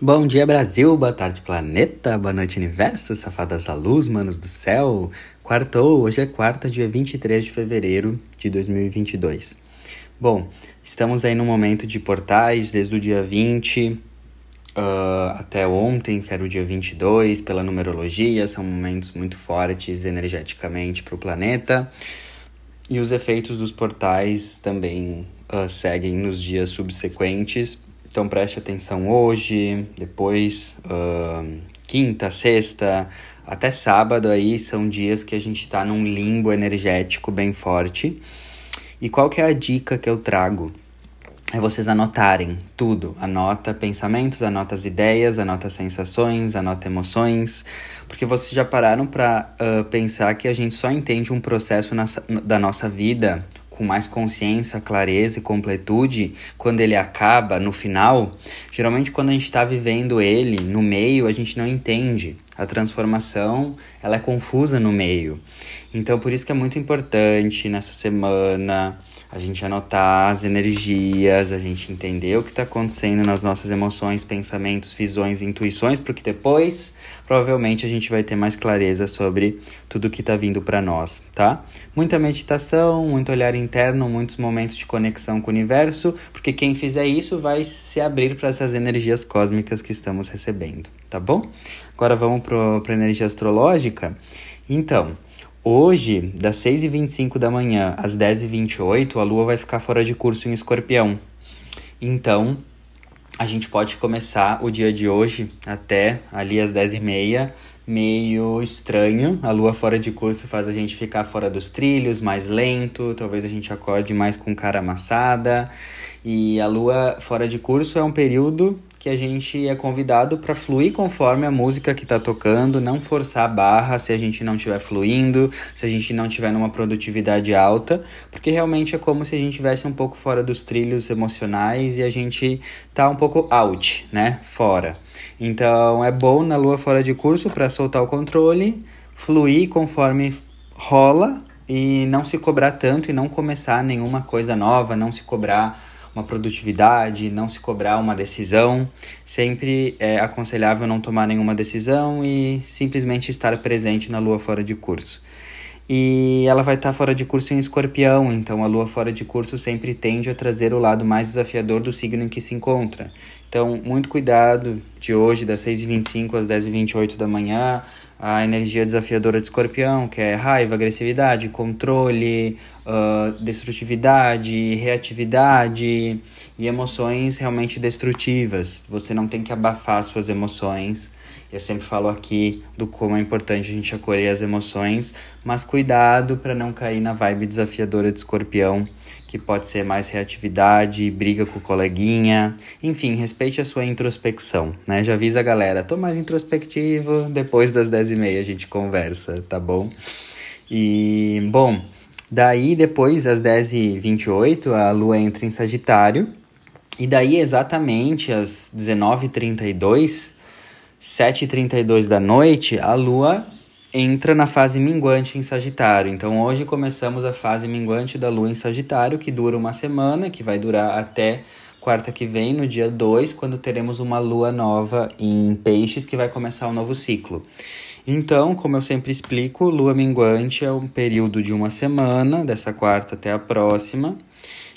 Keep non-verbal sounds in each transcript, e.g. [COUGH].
Bom dia, Brasil. Boa tarde, planeta. Boa noite, universo. Safadas da luz, manos do céu. Quartou. Hoje é quarta, dia 23 de fevereiro de 2022. Bom, estamos aí no momento de portais desde o dia 20 uh, ah, até ontem, que era o dia 22, pela numerologia. São momentos muito fortes energeticamente para o planeta. E os efeitos dos portais também uh, seguem nos dias subsequentes então preste atenção hoje, depois, uh, quinta, sexta, até sábado aí são dias que a gente está num limbo energético bem forte. E qual que é a dica que eu trago? É vocês anotarem tudo. Anota pensamentos, anota as ideias, anota sensações, anota emoções. Porque vocês já pararam para uh, pensar que a gente só entende um processo na, da nossa vida com mais consciência, clareza e completude quando ele acaba no final, geralmente quando a gente está vivendo ele no meio, a gente não entende. A transformação ela é confusa no meio. Então por isso que é muito importante nessa semana a gente anotar as energias, a gente entender o que está acontecendo nas nossas emoções, pensamentos, visões, intuições, porque depois provavelmente a gente vai ter mais clareza sobre tudo que está vindo para nós, tá? Muita meditação, muito olhar interno, muitos momentos de conexão com o universo, porque quem fizer isso vai se abrir para essas energias cósmicas que estamos recebendo, tá bom? Agora vamos para a energia astrológica. Então, Hoje, das 6h25 da manhã às 10h28, a Lua vai ficar fora de curso em escorpião. Então, a gente pode começar o dia de hoje até ali às 10h30 meio estranho. A lua fora de curso faz a gente ficar fora dos trilhos, mais lento, talvez a gente acorde mais com cara amassada. E a lua fora de curso é um período que a gente é convidado para fluir conforme a música que está tocando, não forçar a barra se a gente não estiver fluindo, se a gente não tiver numa produtividade alta, porque realmente é como se a gente estivesse um pouco fora dos trilhos emocionais e a gente tá um pouco out, né? Fora. Então é bom na lua fora de curso para soltar o controle, fluir conforme rola e não se cobrar tanto e não começar nenhuma coisa nova, não se cobrar uma produtividade, não se cobrar uma decisão. Sempre é aconselhável não tomar nenhuma decisão e simplesmente estar presente na lua fora de curso. E ela vai estar fora de curso em escorpião, então a lua fora de curso sempre tende a trazer o lado mais desafiador do signo em que se encontra. Então, muito cuidado de hoje, das 6h25 às 10h28 da manhã, a energia desafiadora de escorpião, que é raiva, agressividade, controle, uh, destrutividade, reatividade e emoções realmente destrutivas. Você não tem que abafar suas emoções. Eu sempre falo aqui do como é importante a gente acolher as emoções, mas cuidado para não cair na vibe desafiadora de escorpião que pode ser mais reatividade, briga com o coleguinha. Enfim, respeite a sua introspecção, né? Já avisa a galera, tô mais introspectivo, depois das 10h30 a gente conversa, tá bom? E, bom, daí depois, às 10h28, a lua entra em Sagitário. E daí, exatamente às 19h32, 7h32 da noite, a lua entra na fase minguante em Sagitário. Então hoje começamos a fase minguante da Lua em Sagitário, que dura uma semana, que vai durar até quarta que vem, no dia 2, quando teremos uma lua nova em Peixes, que vai começar um novo ciclo. Então, como eu sempre explico, lua minguante é um período de uma semana, dessa quarta até a próxima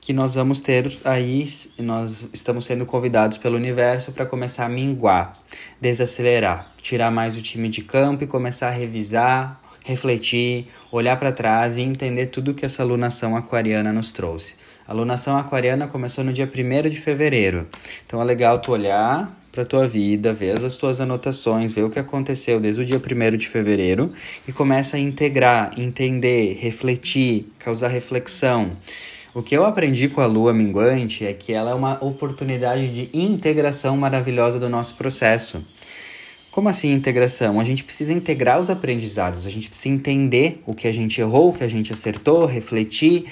que nós vamos ter aí, nós estamos sendo convidados pelo universo para começar a minguar, desacelerar, tirar mais o time de campo e começar a revisar, refletir, olhar para trás e entender tudo que essa lunação aquariana nos trouxe. A lunação aquariana começou no dia 1 de fevereiro. Então é legal tu olhar para tua vida, ver as tuas anotações, ver o que aconteceu desde o dia 1 de fevereiro e começa a integrar, entender, refletir, causar reflexão. O que eu aprendi com a lua minguante é que ela é uma oportunidade de integração maravilhosa do nosso processo. Como assim integração? A gente precisa integrar os aprendizados, a gente precisa entender o que a gente errou, o que a gente acertou, refletir,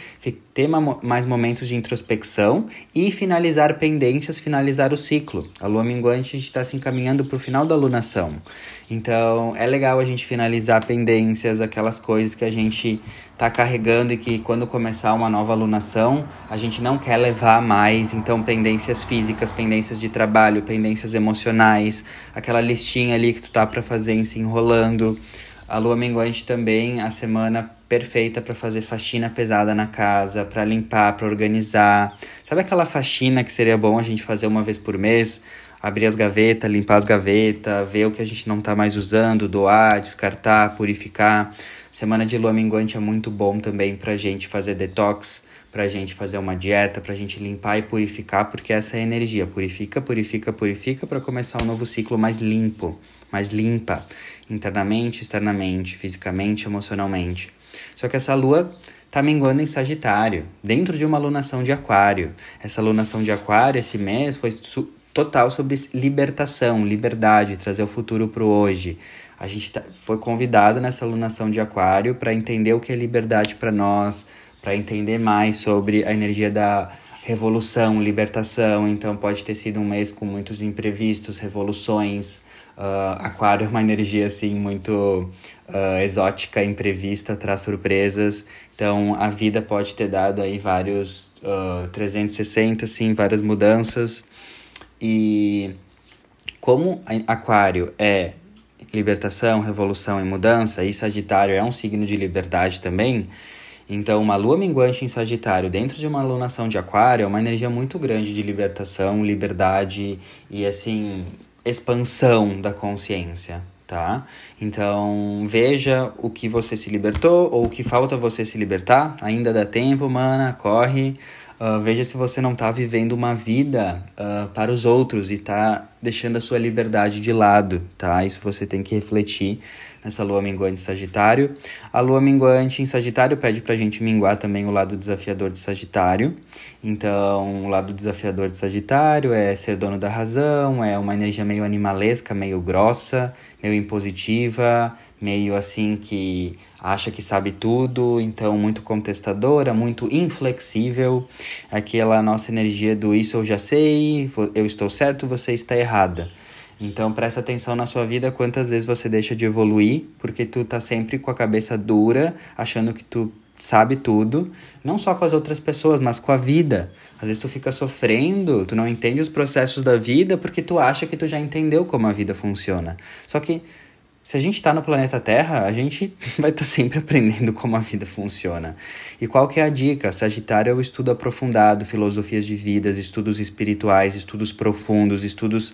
ter mais momentos de introspecção e finalizar pendências, finalizar o ciclo. A lua minguante está se encaminhando para o final da lunação. Então é legal a gente finalizar pendências, aquelas coisas que a gente tá carregando e que quando começar uma nova alunação, a gente não quer levar mais, então pendências físicas, pendências de trabalho, pendências emocionais, aquela listinha ali que tu tá para fazer se enrolando. A lua minguante também, a semana perfeita para fazer faxina pesada na casa, para limpar, para organizar. Sabe aquela faxina que seria bom a gente fazer uma vez por mês? Abrir as gavetas, limpar as gavetas, ver o que a gente não tá mais usando, doar, descartar, purificar. Semana de lua minguante é muito bom também pra gente fazer detox, pra gente fazer uma dieta, pra gente limpar e purificar, porque essa é a energia. Purifica, purifica, purifica para começar um novo ciclo mais limpo, mais limpa, internamente, externamente, fisicamente, emocionalmente. Só que essa lua tá minguando em Sagitário, dentro de uma alunação de Aquário. Essa alunação de Aquário esse mês foi total sobre libertação, liberdade, trazer o futuro pro hoje a gente tá, foi convidado nessa alunação de Aquário para entender o que é liberdade para nós, para entender mais sobre a energia da revolução, libertação. Então, pode ter sido um mês com muitos imprevistos, revoluções. Uh, aquário é uma energia assim muito uh, exótica, imprevista, traz surpresas. Então, a vida pode ter dado aí vários uh, 360, assim, várias mudanças. E como Aquário é libertação, revolução e mudança, e Sagitário é um signo de liberdade também. Então, uma lua minguante em Sagitário dentro de uma alunação de Aquário é uma energia muito grande de libertação, liberdade e assim, expansão da consciência, tá? Então, veja o que você se libertou ou o que falta você se libertar. Ainda dá tempo, mana, corre. Uh, veja se você não está vivendo uma vida uh, para os outros e está deixando a sua liberdade de lado, tá? Isso você tem que refletir nessa lua minguante de Sagitário. A lua minguante em Sagitário pede pra gente minguar também o lado desafiador de Sagitário. Então, o lado desafiador de Sagitário é ser dono da razão, é uma energia meio animalesca, meio grossa, meio impositiva, meio assim que acha que sabe tudo, então muito contestadora, muito inflexível. Aquela nossa energia do isso eu já sei, eu estou certo, você está errada. Então presta atenção na sua vida quantas vezes você deixa de evoluir, porque tu tá sempre com a cabeça dura, achando que tu sabe tudo, não só com as outras pessoas, mas com a vida. Às vezes tu fica sofrendo, tu não entende os processos da vida porque tu acha que tu já entendeu como a vida funciona. Só que se a gente está no planeta Terra, a gente [LAUGHS] vai estar tá sempre aprendendo como a vida funciona. E qual que é a dica? Sagitário é o estudo aprofundado, filosofias de vidas, estudos espirituais, estudos profundos, estudos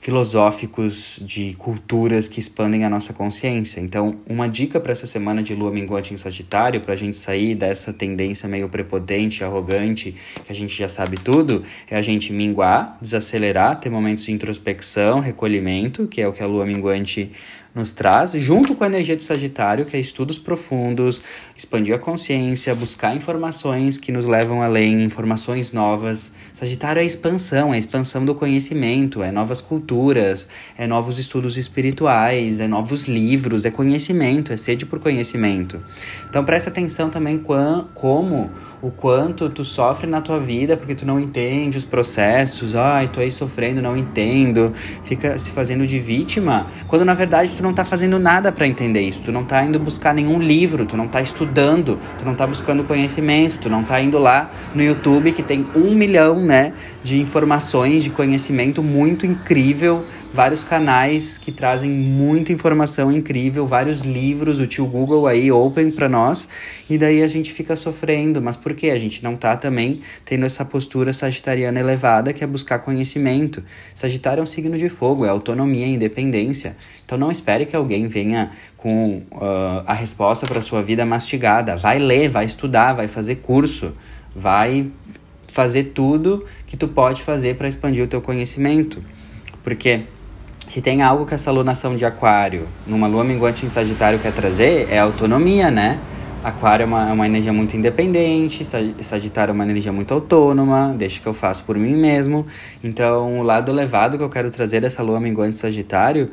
filosóficos de culturas que expandem a nossa consciência. Então, uma dica para essa semana de lua minguante em Sagitário, para a gente sair dessa tendência meio prepotente, arrogante, que a gente já sabe tudo, é a gente minguar, desacelerar, ter momentos de introspecção, recolhimento, que é o que a lua minguante nos traz, junto com a energia de Sagitário, que é estudos profundos, expandir a consciência, buscar informações que nos levam além, informações novas. Sagitário é expansão, é expansão do conhecimento, é novas culturas, é novos estudos espirituais, é novos livros, é conhecimento, é sede por conhecimento. Então presta atenção também como o quanto tu sofre na tua vida porque tu não entende os processos, ai, tô aí sofrendo, não entendo, fica se fazendo de vítima, quando na verdade tu não tá fazendo nada para entender isso, tu não tá indo buscar nenhum livro, tu não tá estudando, tu não tá buscando conhecimento, tu não tá indo lá no YouTube que tem um milhão, né, de informações, de conhecimento muito incrível vários canais que trazem muita informação incrível, vários livros, o tio Google aí open para nós, e daí a gente fica sofrendo, mas por que a gente não tá também tendo essa postura sagitariana elevada que é buscar conhecimento? Sagitário é um signo de fogo, é autonomia, independência. Então não espere que alguém venha com uh, a resposta para sua vida mastigada. Vai ler, vai estudar, vai fazer curso, vai fazer tudo que tu pode fazer para expandir o teu conhecimento. Porque se tem algo que essa alunação de aquário, numa lua minguante em Sagitário quer trazer, é autonomia, né? Aquário é uma, é uma energia muito independente, Sagitário é uma energia muito autônoma, deixa que eu faço por mim mesmo. Então, o lado elevado que eu quero trazer dessa lua minguante Sagitário,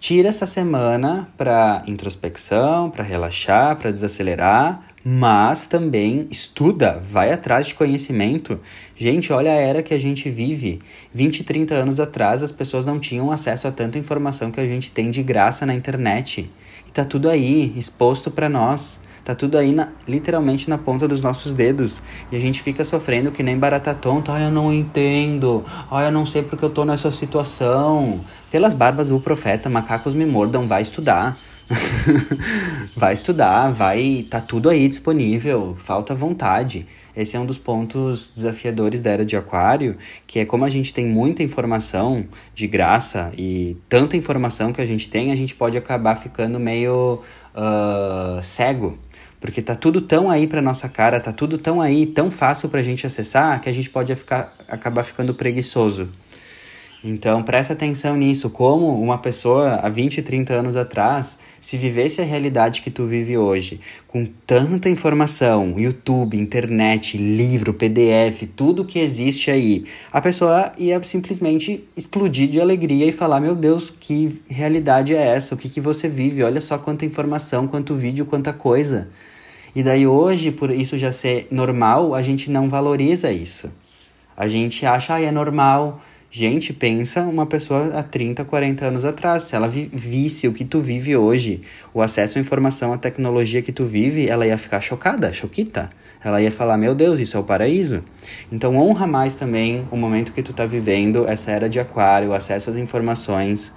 tira essa semana para introspecção, para relaxar, para desacelerar, mas também estuda, vai atrás de conhecimento. Gente, olha a era que a gente vive. 20, 30 anos atrás, as pessoas não tinham acesso a tanta informação que a gente tem de graça na internet. E tá tudo aí, exposto para nós. Tá tudo aí, na, literalmente, na ponta dos nossos dedos. E a gente fica sofrendo que nem barata tonta. Ai, eu não entendo. Ai, eu não sei porque eu tô nessa situação. Pelas barbas do profeta, macacos me mordam, vai estudar. [LAUGHS] vai estudar, vai. Tá tudo aí disponível. Falta vontade. Esse é um dos pontos desafiadores da era de Aquário, que é como a gente tem muita informação de graça e tanta informação que a gente tem, a gente pode acabar ficando meio uh, cego. Porque tá tudo tão aí pra nossa cara, tá tudo tão aí, tão fácil pra gente acessar, que a gente pode ficar, acabar ficando preguiçoso. Então presta atenção nisso, como uma pessoa há 20, 30 anos atrás, se vivesse a realidade que tu vive hoje, com tanta informação, YouTube, internet, livro, PDF, tudo que existe aí, a pessoa ia simplesmente explodir de alegria e falar: Meu Deus, que realidade é essa? O que, que você vive? Olha só quanta informação, quanto vídeo, quanta coisa. E daí hoje, por isso já ser normal, a gente não valoriza isso. A gente acha, ah, é normal Gente, pensa uma pessoa há 30, 40 anos atrás. Se ela visse o que tu vive hoje, o acesso à informação, à tecnologia que tu vive, ela ia ficar chocada, choquita. Ela ia falar, meu Deus, isso é o paraíso. Então honra mais também o momento que tu tá vivendo, essa era de aquário, o acesso às informações.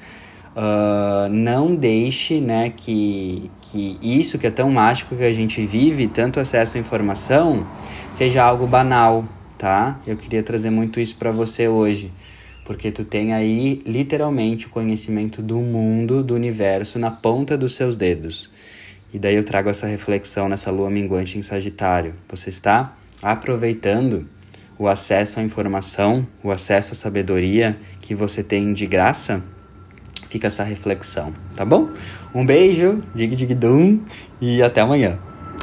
Uh, não deixe né, que, que isso que é tão mágico que a gente vive, tanto acesso à informação, seja algo banal, tá? Eu queria trazer muito isso para você hoje porque tu tem aí literalmente o conhecimento do mundo, do universo na ponta dos seus dedos. E daí eu trago essa reflexão nessa lua minguante em Sagitário. Você está aproveitando o acesso à informação, o acesso à sabedoria que você tem de graça? Fica essa reflexão, tá bom? Um beijo, dig dig dum e até amanhã.